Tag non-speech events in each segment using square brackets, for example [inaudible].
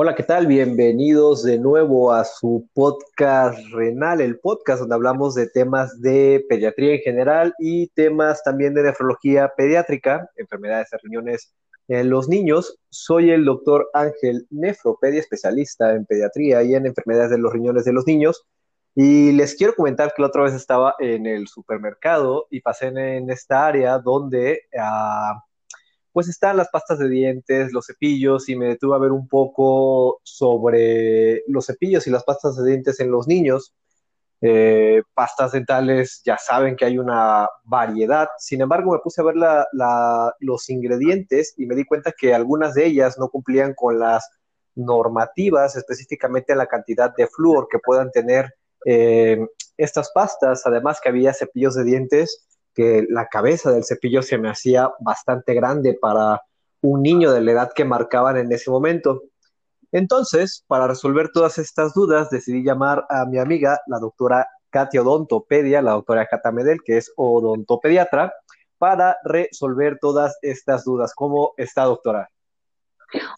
Hola, ¿qué tal? Bienvenidos de nuevo a su podcast renal, el podcast donde hablamos de temas de pediatría en general y temas también de nefrología pediátrica, enfermedades de riñones en los niños. Soy el doctor Ángel Nefropedia, especialista en pediatría y en enfermedades de los riñones de los niños. Y les quiero comentar que la otra vez estaba en el supermercado y pasé en, esta área donde... Uh, pues están las pastas de dientes, los cepillos, y me detuve a ver un poco sobre los cepillos y las pastas de dientes en los niños. Eh, pastas dentales, ya saben que hay una variedad. Sin embargo, me puse a ver los ingredientes y me di cuenta que algunas de ellas no cumplían con las normativas, específicamente la cantidad de flúor que puedan tener eh, estas pastas. Además, que había cepillos de dientes que la cabeza del cepillo se me hacía bastante grande para un niño de la edad que marcaban en ese momento. Entonces, para resolver todas estas dudas, decidí llamar a mi amiga, la doctora Katia Odontopedia, la doctora Cata Medel, que es odontopediatra, para resolver todas estas dudas. ¿Cómo está, doctora?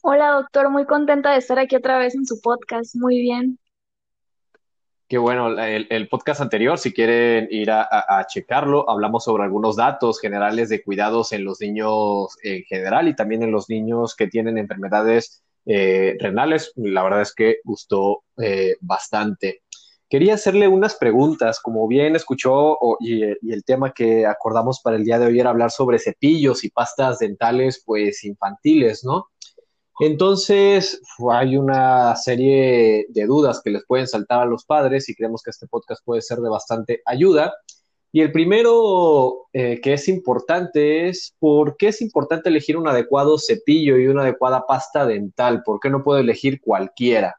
Hola, doctor, muy contenta de estar aquí otra vez en su podcast. Muy bien. Qué bueno, el, podcast anterior, si quieren ir a, checarlo, hablamos sobre algunos datos generales de cuidados en los niños en general y también en los niños que tienen enfermedades eh, renales. La verdad es que gustó eh, bastante. Quería hacerle unas preguntas, como bien escuchó y, y, el tema que acordamos para el día de hoy era hablar sobre cepillos y pastas dentales, pues infantiles, ¿no? Entonces, hay una serie de dudas que les pueden saltar a los padres y creemos que este podcast puede ser de bastante ayuda. Y el primero eh, que es importante es por qué es importante elegir un adecuado cepillo y una adecuada pasta dental. ¿Por qué no puedo elegir cualquiera?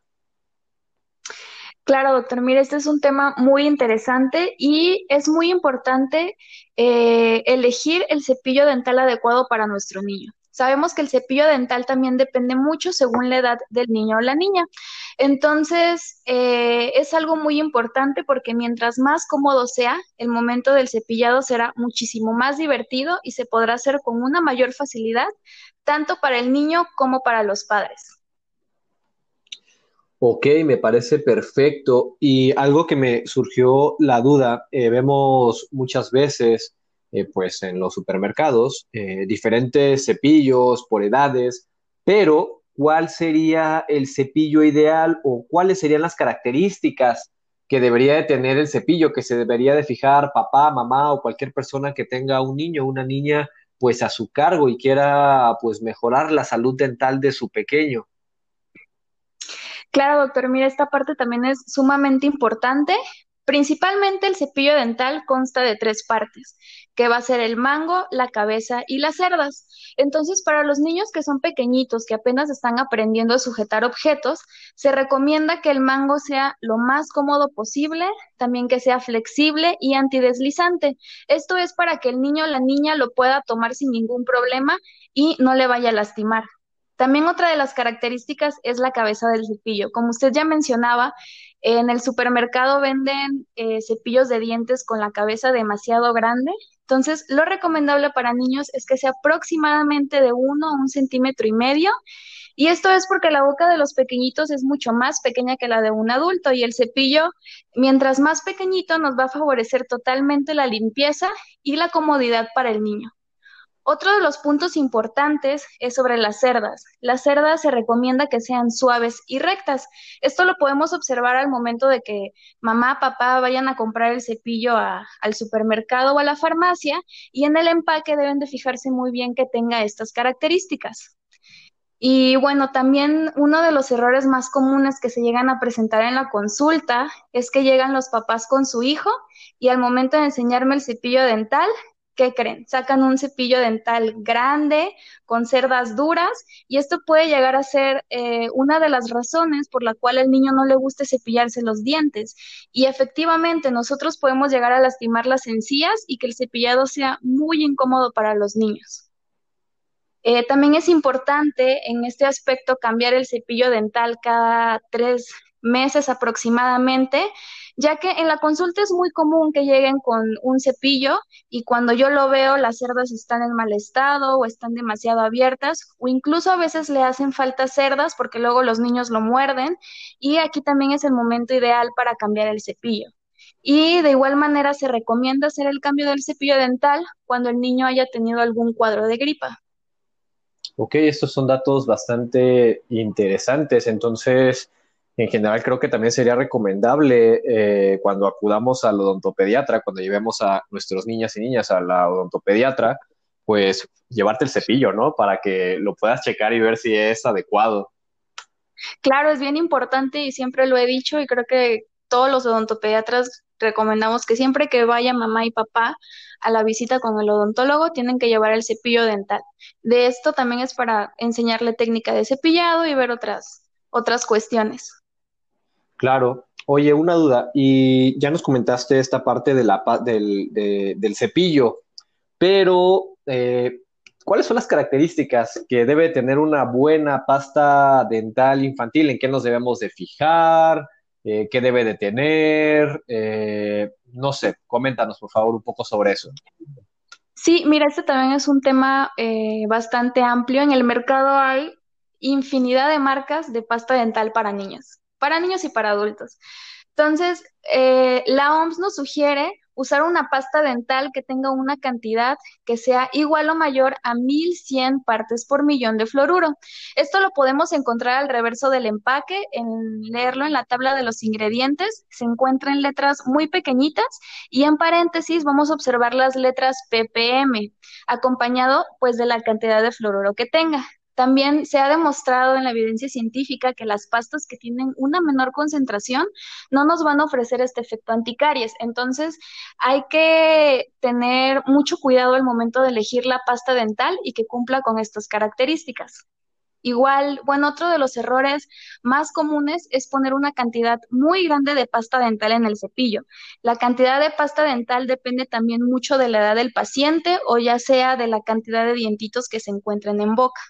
Claro, doctor. Mire, este es un tema muy interesante y es muy importante eh, elegir el cepillo dental adecuado para nuestro niño. Sabemos que el cepillo dental también depende mucho según la edad del niño o la niña. Entonces, eh, es algo muy importante porque mientras más cómodo sea, el momento del cepillado será muchísimo más divertido y se podrá hacer con una mayor facilidad, tanto para el niño como para los padres. Ok, me parece perfecto. Y algo que me surgió la duda, eh, vemos muchas veces eh, pues en los supermercados, eh, diferentes cepillos por edades, pero ¿cuál sería el cepillo ideal o cuáles serían las características que debería de tener el cepillo, que se debería de fijar papá, mamá o cualquier persona que tenga un niño o una niña pues a su cargo y quiera pues mejorar la salud dental de su pequeño? Claro, doctor, mira, esta parte también es sumamente importante Principalmente el cepillo dental consta de tres partes, que va a ser el mango, la cabeza y las cerdas. Entonces, para los niños que son pequeñitos, que apenas están aprendiendo a sujetar objetos, se recomienda que el mango sea lo más cómodo posible, también que sea flexible y antideslizante. Esto es para que el niño o la niña lo pueda tomar sin ningún problema y no le vaya a lastimar. También otra de las características es la cabeza del cepillo. Como usted ya mencionaba, en el supermercado venden eh, cepillos de dientes con la cabeza demasiado grande. Entonces, lo recomendable para niños es que sea aproximadamente de uno a un centímetro y medio. Y esto es porque la boca de los pequeñitos es mucho más pequeña que la de un adulto y el cepillo, mientras más pequeñito, nos va a favorecer totalmente la limpieza y la comodidad para el niño. Otro de los puntos importantes es sobre las cerdas. Las cerdas se recomienda que sean suaves y rectas. Esto lo podemos observar al momento de que mamá, papá vayan a comprar el cepillo al supermercado o a la farmacia y en el empaque deben de fijarse muy bien que tenga estas características. Y bueno, también uno de los errores más comunes que se llegan a presentar en la consulta es que llegan los papás con su hijo y al momento de enseñarme el cepillo dental, ¿qué creen? Sacan un cepillo dental grande con cerdas duras y esto puede llegar a ser eh, una de las razones por la cual al niño no le guste cepillarse los dientes. Y efectivamente nosotros podemos llegar a lastimar las encías y que el cepillado sea muy incómodo para los niños. Eh, también es importante en este aspecto cambiar el cepillo dental cada tres meses aproximadamente, ya que en la consulta es muy común que lleguen con un cepillo y cuando yo lo veo las cerdas están en mal estado o están demasiado abiertas o incluso a veces le hacen falta cerdas porque luego los niños lo muerden y aquí también es el momento ideal para cambiar el cepillo. Y de igual manera se recomienda hacer el cambio del cepillo dental cuando el niño haya tenido algún cuadro de gripa. Ok, estos son datos bastante interesantes. Entonces, en general creo que también sería recomendable eh, cuando acudamos al odontopediatra, cuando llevemos a nuestros niñas y niñas a la odontopediatra, pues llevarte el cepillo, ¿no? Para que lo puedas checar y ver si es adecuado. Claro, es bien importante y siempre lo he dicho y creo que todos los odontopediatras recomendamos que siempre que vaya mamá y papá a la visita con el odontólogo tienen que llevar el cepillo dental. De esto también es para enseñarle técnica de cepillado y ver otras otras cuestiones. Claro. Oye, una duda, y ya nos comentaste esta parte de la, del, del cepillo, pero eh, ¿cuáles son las características que debe tener una buena pasta dental infantil? ¿En qué nos debemos de fijar? Eh, ¿Qué debe de tener? Eh, no sé, coméntanos por favor un poco sobre eso. Sí, mira, este también es un tema bastante amplio. En el mercado hay infinidad de marcas de pasta dental para niños para niños y para adultos. Entonces, eh, la OMS nos sugiere usar una pasta dental que tenga una cantidad que sea igual o mayor a 1100 partes por millón de fluoruro. Esto lo podemos encontrar al reverso del empaque, en leerlo en la tabla de los ingredientes, se encuentra en letras muy pequeñitas y en paréntesis vamos a observar las letras ppm, acompañado pues de la cantidad de fluoruro que tenga. También se ha demostrado en la evidencia científica que las pastas que tienen una menor concentración no nos van a ofrecer este efecto anticaries. Entonces, hay que tener mucho cuidado al momento de elegir la pasta dental y que cumpla con estas características. Igual, bueno, otro de los errores más comunes es poner una cantidad muy grande de pasta dental en el cepillo. La cantidad de pasta dental depende también mucho de la edad del paciente o ya sea de la cantidad de dientitos que se encuentren en boca.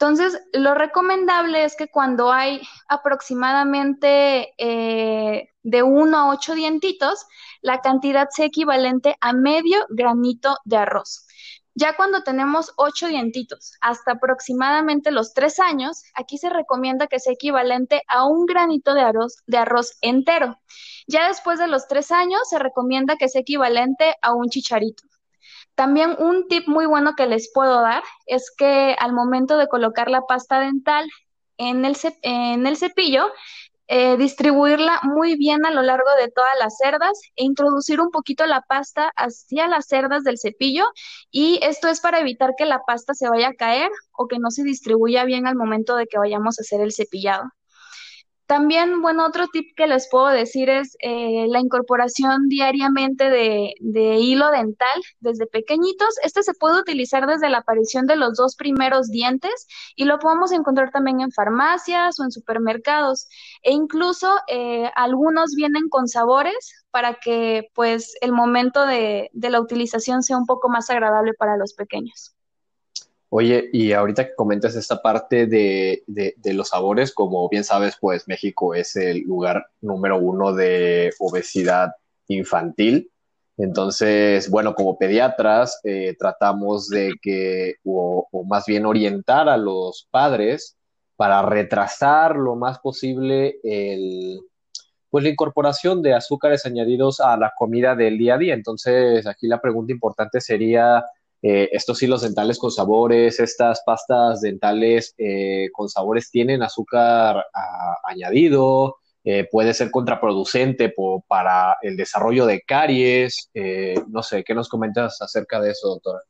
Entonces, lo recomendable es que cuando hay aproximadamente eh, de 1 a 8 dientitos, la cantidad sea equivalente a medio granito de arroz. Ya cuando tenemos 8 dientitos hasta aproximadamente los 3 años, aquí se recomienda que sea equivalente a un granito de arroz, de arroz entero. Ya después de los 3 años se recomienda que sea equivalente a un chicharito. También un tip muy bueno que les puedo dar es que al momento de colocar la pasta dental en el, cepillo, eh, distribuirla muy bien a lo largo de todas las cerdas e introducir un poquito la pasta hacia las cerdas del cepillo y esto es para evitar que la pasta se vaya a caer o que no se distribuya bien al momento de que vayamos a hacer el cepillado. También, bueno, otro tip que les puedo decir es eh, la incorporación diariamente de, hilo dental desde pequeñitos. Este se puede utilizar desde la aparición de los dos primeros dientes y lo podemos encontrar también en farmacias o en supermercados. E incluso eh, algunos vienen con sabores para que pues el momento de la utilización sea un poco más agradable para los pequeños. Oye, y ahorita que comentas esta parte de, los sabores, como bien sabes, pues México es el lugar número uno de obesidad infantil. Entonces, bueno, como pediatras, eh, tratamos de que, o, más bien orientar a los padres para retrasar lo más posible el, pues la incorporación de azúcares añadidos a la comida del día a día. Entonces, aquí la pregunta importante sería, eh, estos hilos dentales con sabores, estas pastas dentales eh, con sabores tienen azúcar añadido, eh, puede ser contraproducente para el desarrollo de caries. no sé, ¿qué nos comentas acerca de eso, doctora?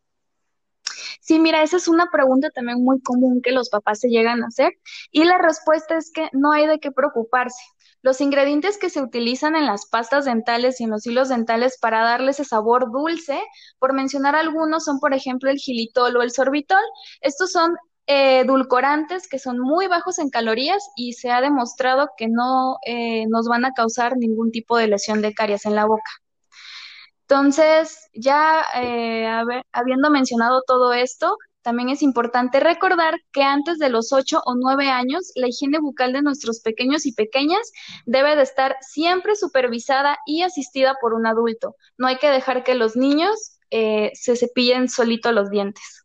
Sí, mira, esa es una pregunta también muy común que los papás se llegan a hacer y la respuesta es que no hay de qué preocuparse. Los ingredientes que se utilizan en las pastas dentales y en los hilos dentales para darle ese sabor dulce, por mencionar algunos, son por ejemplo el gilitol o el sorbitol. Estos son eh, edulcorantes que son muy bajos en calorías y se ha demostrado que no eh, nos van a causar ningún tipo de lesión de caries en la boca. Entonces, ya eh, habiendo mencionado todo esto, también es importante recordar que antes de los 8 o 9 años, la higiene bucal de nuestros pequeños y pequeñas debe de estar siempre supervisada y asistida por un adulto. No hay que dejar que los niños eh, se cepillen solito los dientes.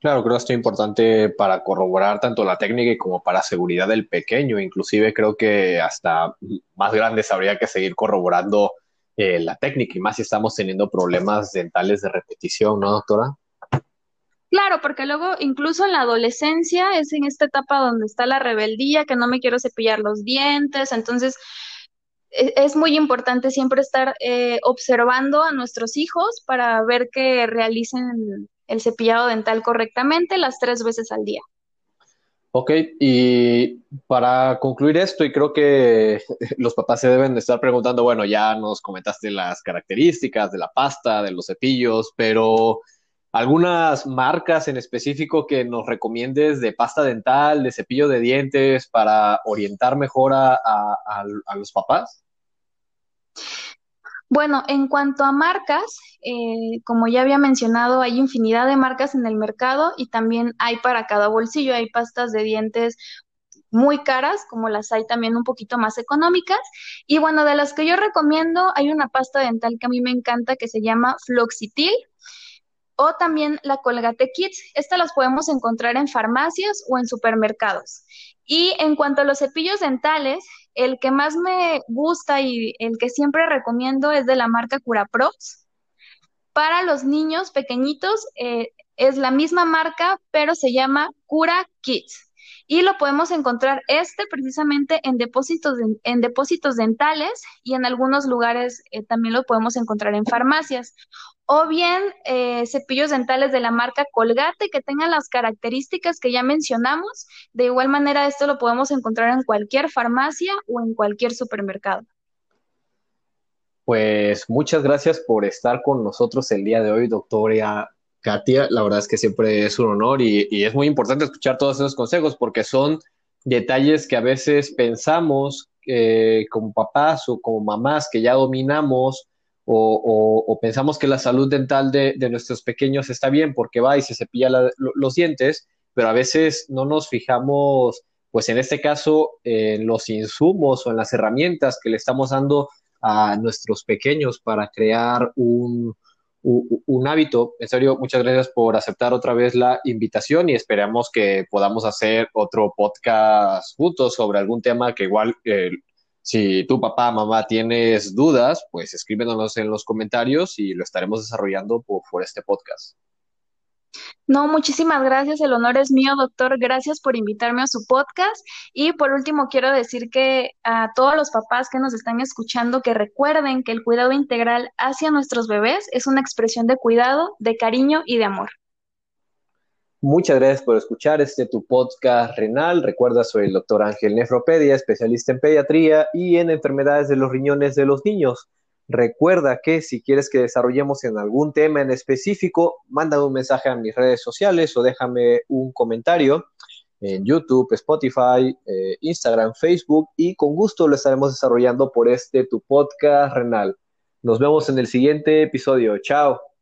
Claro, creo que esto es importante para corroborar tanto la técnica como para seguridad del pequeño. Inclusive creo que hasta más grandes habría que seguir corroborando eh, la técnica y más si estamos teniendo problemas dentales de repetición, ¿no, doctora? Claro, porque luego incluso en la adolescencia es en esta etapa donde está la rebeldía, que no me quiero cepillar los dientes, entonces e, es muy importante siempre estar eh, observando a nuestros hijos para ver que realicen el cepillado dental correctamente las tres veces al día. Ok, y para concluir esto, y creo que [laughs] los papás se deben de estar preguntando, bueno, ya nos comentaste las características de la pasta, de los cepillos, pero algunas marcas en específico que nos recomiendes de pasta dental, de cepillo de dientes para orientar mejor a, los papás? Bueno, en cuanto a marcas, eh, como ya había mencionado, hay infinidad de marcas en el mercado y también hay para cada bolsillo, hay pastas de dientes muy caras, como las hay también un poquito más económicas. Y bueno, de las que yo recomiendo, hay una pasta dental que a mí me encanta que se llama Floxitil o también la Colgate Kids. Estas las podemos encontrar en farmacias o en supermercados. Y en cuanto a los cepillos dentales, el que más me gusta y el que siempre recomiendo es de la marca CuraProx. Para los niños pequeñitos eh, es la misma marca, pero se llama Cura Kids y lo podemos encontrar este precisamente en depósitos, en depósitos dentales y en algunos lugares eh, también lo podemos encontrar en farmacias. O bien eh, cepillos dentales de la marca Colgate que tengan las características que ya mencionamos. De igual manera, esto lo podemos encontrar en cualquier farmacia o en cualquier supermercado. Pues muchas gracias por estar con nosotros el día de hoy, doctora Katia, la verdad es que siempre es un honor y, es muy importante escuchar todos esos consejos porque son detalles que a veces pensamos eh, como papás o como mamás que ya dominamos o, pensamos que la salud dental de, nuestros pequeños está bien porque va y se cepilla los dientes, pero a veces no nos fijamos, pues en este caso, en los insumos o en las herramientas que le estamos dando a nuestros pequeños para crear un, un hábito. En serio, muchas gracias por aceptar otra vez la invitación y esperamos que podamos hacer otro podcast juntos sobre algún tema que igual, eh, si tu papá, mamá tienes dudas, pues escríbenos en los comentarios y lo estaremos desarrollando por este podcast. No, muchísimas gracias. El honor es mío, doctor. Gracias por invitarme a su podcast. Y por último, quiero decir que a todos los papás que nos están escuchando, que recuerden que el cuidado integral hacia nuestros bebés es una expresión de cuidado, de cariño y de amor. Muchas gracias por escuchar este tu podcast renal. Recuerda, soy el doctor Ángel Nefropedia, especialista en pediatría y en enfermedades de los riñones de los niños. Recuerda que si quieres que desarrollemos en algún tema en específico, manda un mensaje a mis redes sociales o déjame un comentario en YouTube, Spotify, eh, Instagram, Facebook y con gusto lo estaremos desarrollando por este tu podcast renal. Nos vemos en el siguiente episodio. Chao.